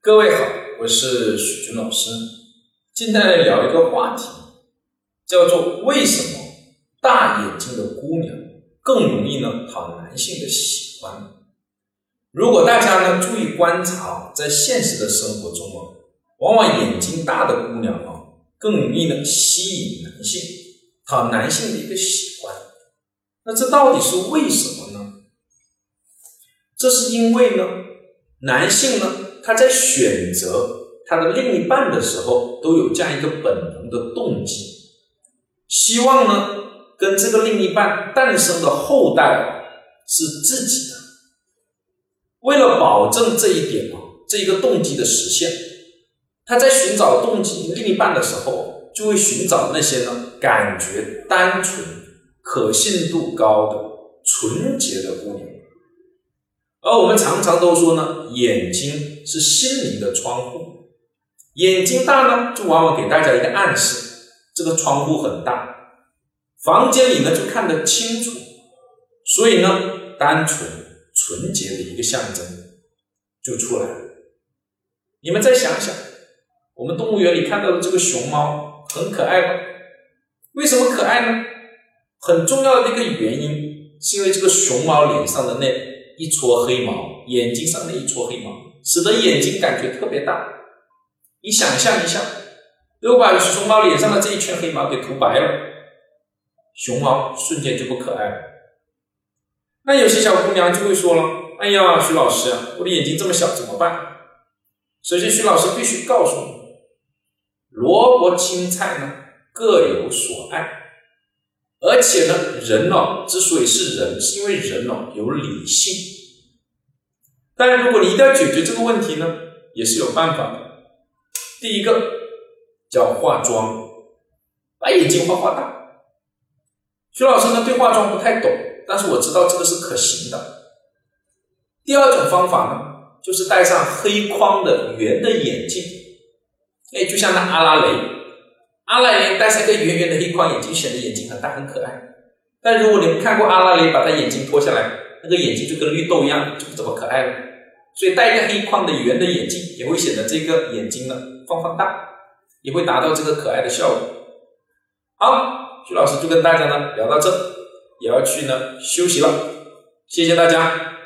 各位好，我是许军老师。今天来聊一个话题，叫做为什么大眼睛的姑娘更容易呢讨男性的喜欢？如果大家呢注意观察，在现实的生活中啊，往往眼睛大的姑娘啊更容易呢吸引男性，讨男性的一个喜欢。那这到底是为什么呢？这是因为呢，男性呢。他在选择他的另一半的时候，都有这样一个本能的动机，希望呢跟这个另一半诞生的后代是自己的。为了保证这一点啊，这一个动机的实现，他在寻找动机另一半的时候，就会寻找那些呢感觉单纯、可信度高的纯洁的姑娘。而我们常常都说呢，眼睛是心灵的窗户，眼睛大呢，就往往给大家一个暗示，这个窗户很大，房间里呢就看得清楚，所以呢，单纯纯洁的一个象征就出来了。你们再想想，我们动物园里看到的这个熊猫很可爱吧？为什么可爱呢？很重要的一个原因，是因为这个熊猫脸上的那。一撮黑毛，眼睛上的一撮黑毛，使得眼睛感觉特别大。你想象一下，如果把熊猫脸上的这一圈黑毛给涂白了，熊猫瞬间就不可爱了。那有些小姑娘就会说了：“哎呀，徐老师，我的眼睛这么小，怎么办？”首先，徐老师必须告诉你，萝卜青菜呢各有所爱。而且呢，人呢之所以是人，是因为人呢有理性。但是如果你一定要解决这个问题呢，也是有办法的。第一个叫化妆，把眼睛画画大。徐老师呢对化妆不太懂，但是我知道这个是可行的。第二种方法呢，就是戴上黑框的圆的眼镜，哎，就像那阿拉蕾。阿拉蕾戴上一个圆圆的黑框眼镜，显得眼睛很大很可爱。但如果你们看过阿拉蕾把他眼睛脱下来，那个眼睛就跟绿豆一样，就不怎么可爱了。所以戴一个黑框的圆的眼镜，也会显得这个眼睛呢放放大，也会达到这个可爱的效果。好，徐老师就跟大家呢聊到这，也要去呢休息了。谢谢大家。